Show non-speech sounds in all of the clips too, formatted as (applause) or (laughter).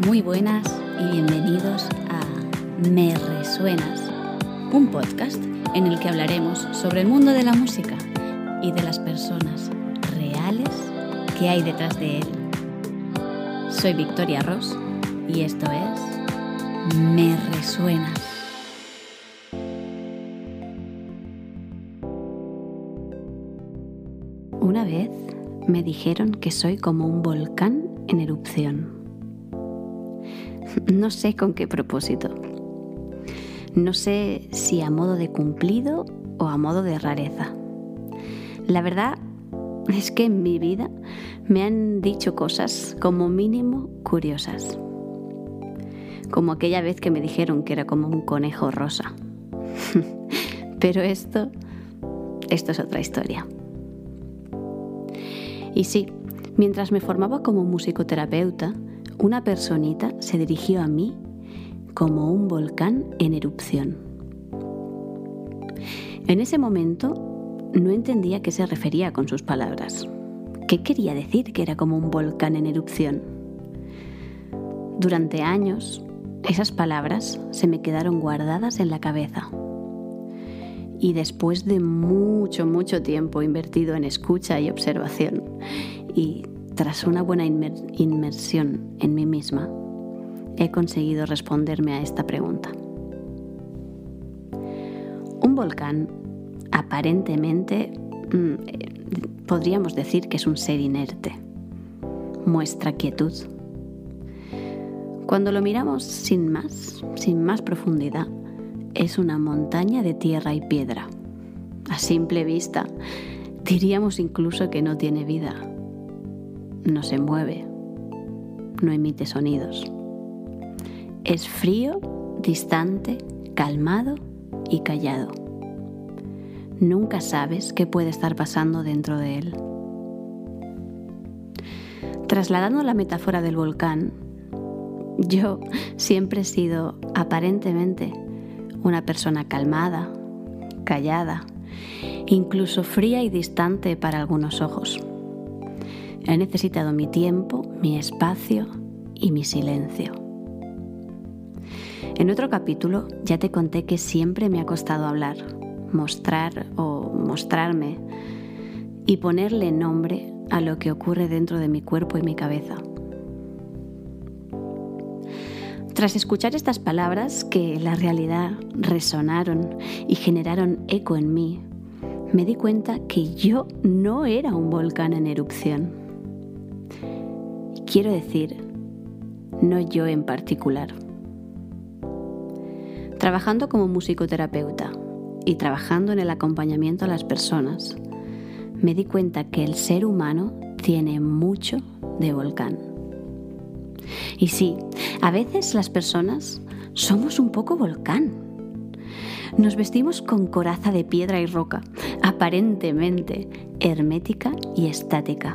Muy buenas y bienvenidos a Me Resuenas, un podcast en el que hablaremos sobre el mundo de la música y de las personas reales que hay detrás de él. Soy Victoria Ross y esto es Me Resuenas. Una vez me dijeron que soy como un volcán en erupción. No sé con qué propósito. No sé si a modo de cumplido o a modo de rareza. La verdad es que en mi vida me han dicho cosas como mínimo curiosas. Como aquella vez que me dijeron que era como un conejo rosa. (laughs) Pero esto, esto es otra historia. Y sí, mientras me formaba como musicoterapeuta, una personita se dirigió a mí como un volcán en erupción. En ese momento no entendía a qué se refería con sus palabras. ¿Qué quería decir que era como un volcán en erupción? Durante años, esas palabras se me quedaron guardadas en la cabeza. Y después de mucho, mucho tiempo invertido en escucha y observación, y tras una buena inmersión en mí misma, he conseguido responderme a esta pregunta. Un volcán aparentemente mm, podríamos decir que es un ser inerte. Muestra quietud. Cuando lo miramos sin más, sin más profundidad, es una montaña de tierra y piedra. A simple vista, diríamos incluso que no tiene vida, no se mueve, no emite sonidos. Es frío, distante, calmado y callado. Nunca sabes qué puede estar pasando dentro de él. Trasladando la metáfora del volcán, yo siempre he sido aparentemente una persona calmada, callada, incluso fría y distante para algunos ojos. He necesitado mi tiempo, mi espacio y mi silencio. En otro capítulo ya te conté que siempre me ha costado hablar, mostrar o mostrarme y ponerle nombre a lo que ocurre dentro de mi cuerpo y mi cabeza. Tras escuchar estas palabras que la realidad resonaron y generaron eco en mí, me di cuenta que yo no era un volcán en erupción Quiero decir, no yo en particular. Trabajando como musicoterapeuta y trabajando en el acompañamiento a las personas, me di cuenta que el ser humano tiene mucho de volcán. Y sí, a veces las personas somos un poco volcán. Nos vestimos con coraza de piedra y roca, aparentemente hermética y estática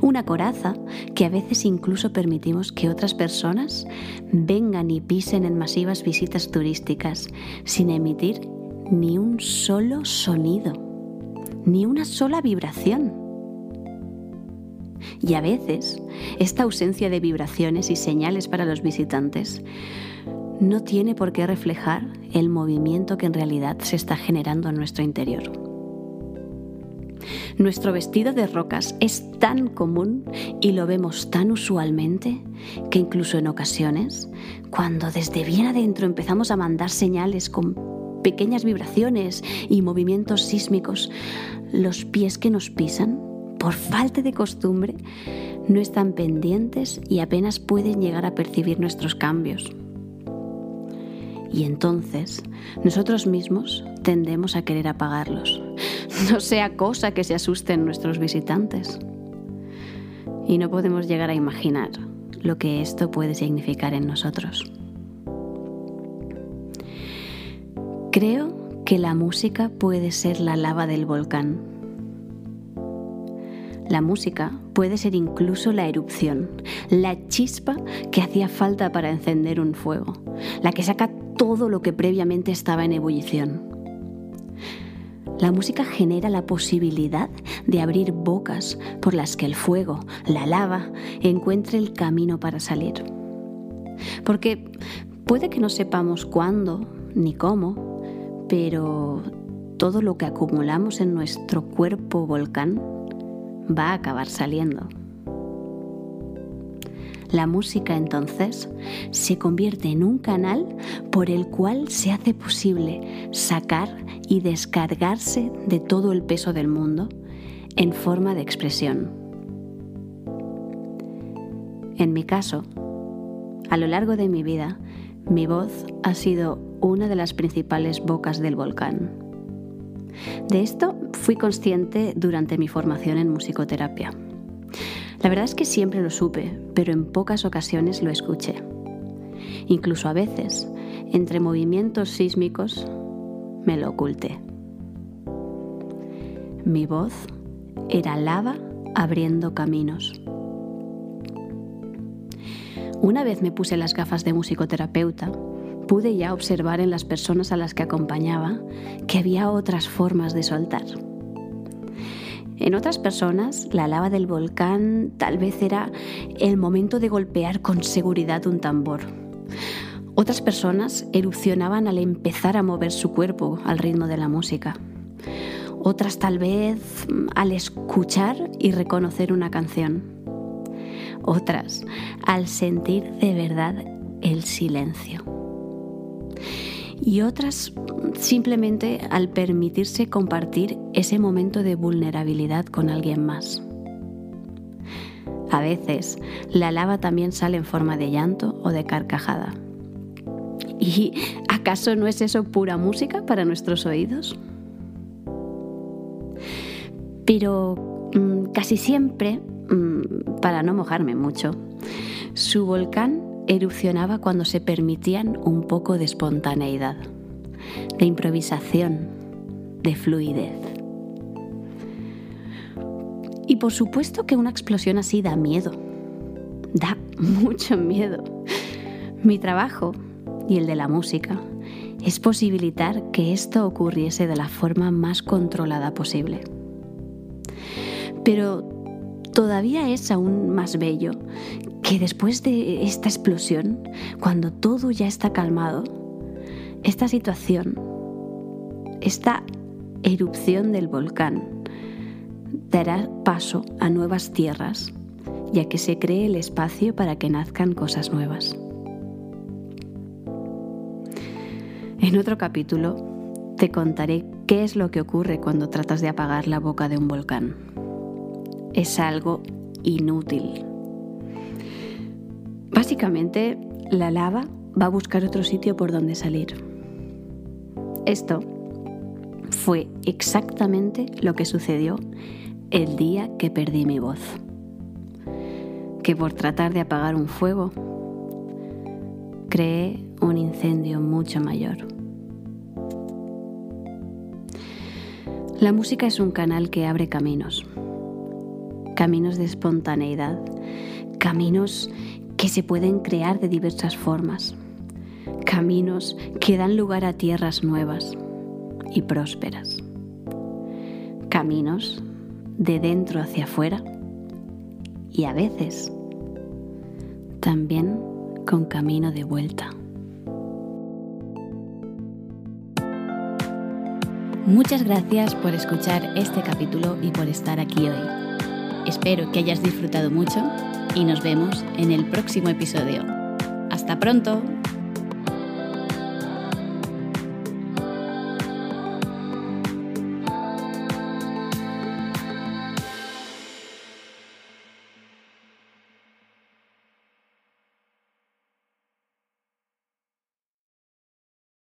una coraza que a veces incluso permitimos que otras personas vengan y pisen en masivas visitas turísticas sin emitir ni un solo sonido, ni una sola vibración. Y a veces esta ausencia de vibraciones y señales para los visitantes no tiene por qué reflejar el movimiento que en realidad se está generando en nuestro interior. Nuestro vestido de rocas es tan común y lo vemos tan usualmente que incluso en ocasiones, cuando desde bien adentro empezamos a mandar señales con pequeñas vibraciones y movimientos sísmicos, los pies que nos pisan, por falta de costumbre, no están pendientes y apenas pueden llegar a percibir nuestros cambios. Y entonces nosotros mismos tendemos a querer apagarlos, (laughs) no sea cosa que se asusten nuestros visitantes. Y no podemos llegar a imaginar lo que esto puede significar en nosotros. Creo que la música puede ser la lava del volcán. La música puede ser incluso la erupción, la chispa que hacía falta para encender un fuego, la que saca todo lo que previamente estaba en ebullición. La música genera la posibilidad de abrir bocas por las que el fuego, la lava, encuentre el camino para salir. Porque puede que no sepamos cuándo ni cómo, pero todo lo que acumulamos en nuestro cuerpo volcán va a acabar saliendo. La música entonces se convierte en un canal por el cual se hace posible sacar y descargarse de todo el peso del mundo en forma de expresión. En mi caso, a lo largo de mi vida, mi voz ha sido una de las principales bocas del volcán. De esto fui consciente durante mi formación en musicoterapia. La verdad es que siempre lo supe, pero en pocas ocasiones lo escuché. Incluso a veces, entre movimientos sísmicos, me lo oculté. Mi voz era lava abriendo caminos. Una vez me puse las gafas de musicoterapeuta, pude ya observar en las personas a las que acompañaba que había otras formas de soltar. En otras personas, la lava del volcán tal vez era el momento de golpear con seguridad un tambor. Otras personas erupcionaban al empezar a mover su cuerpo al ritmo de la música. Otras tal vez al escuchar y reconocer una canción. Otras al sentir de verdad el silencio. Y otras simplemente al permitirse compartir ese momento de vulnerabilidad con alguien más. A veces, la lava también sale en forma de llanto o de carcajada. ¿Y acaso no es eso pura música para nuestros oídos? Pero mm, casi siempre, mm, para no mojarme mucho, su volcán erupcionaba cuando se permitían un poco de espontaneidad de improvisación, de fluidez. Y por supuesto que una explosión así da miedo, da mucho miedo. Mi trabajo y el de la música es posibilitar que esto ocurriese de la forma más controlada posible. Pero todavía es aún más bello que después de esta explosión, cuando todo ya está calmado, esta situación, esta erupción del volcán, dará paso a nuevas tierras, ya que se cree el espacio para que nazcan cosas nuevas. En otro capítulo te contaré qué es lo que ocurre cuando tratas de apagar la boca de un volcán. Es algo inútil. Básicamente, la lava va a buscar otro sitio por donde salir. Esto fue exactamente lo que sucedió el día que perdí mi voz. Que por tratar de apagar un fuego, creé un incendio mucho mayor. La música es un canal que abre caminos, caminos de espontaneidad, caminos que se pueden crear de diversas formas caminos que dan lugar a tierras nuevas y prósperas. Caminos de dentro hacia afuera y a veces también con camino de vuelta. Muchas gracias por escuchar este capítulo y por estar aquí hoy. Espero que hayas disfrutado mucho y nos vemos en el próximo episodio. Hasta pronto.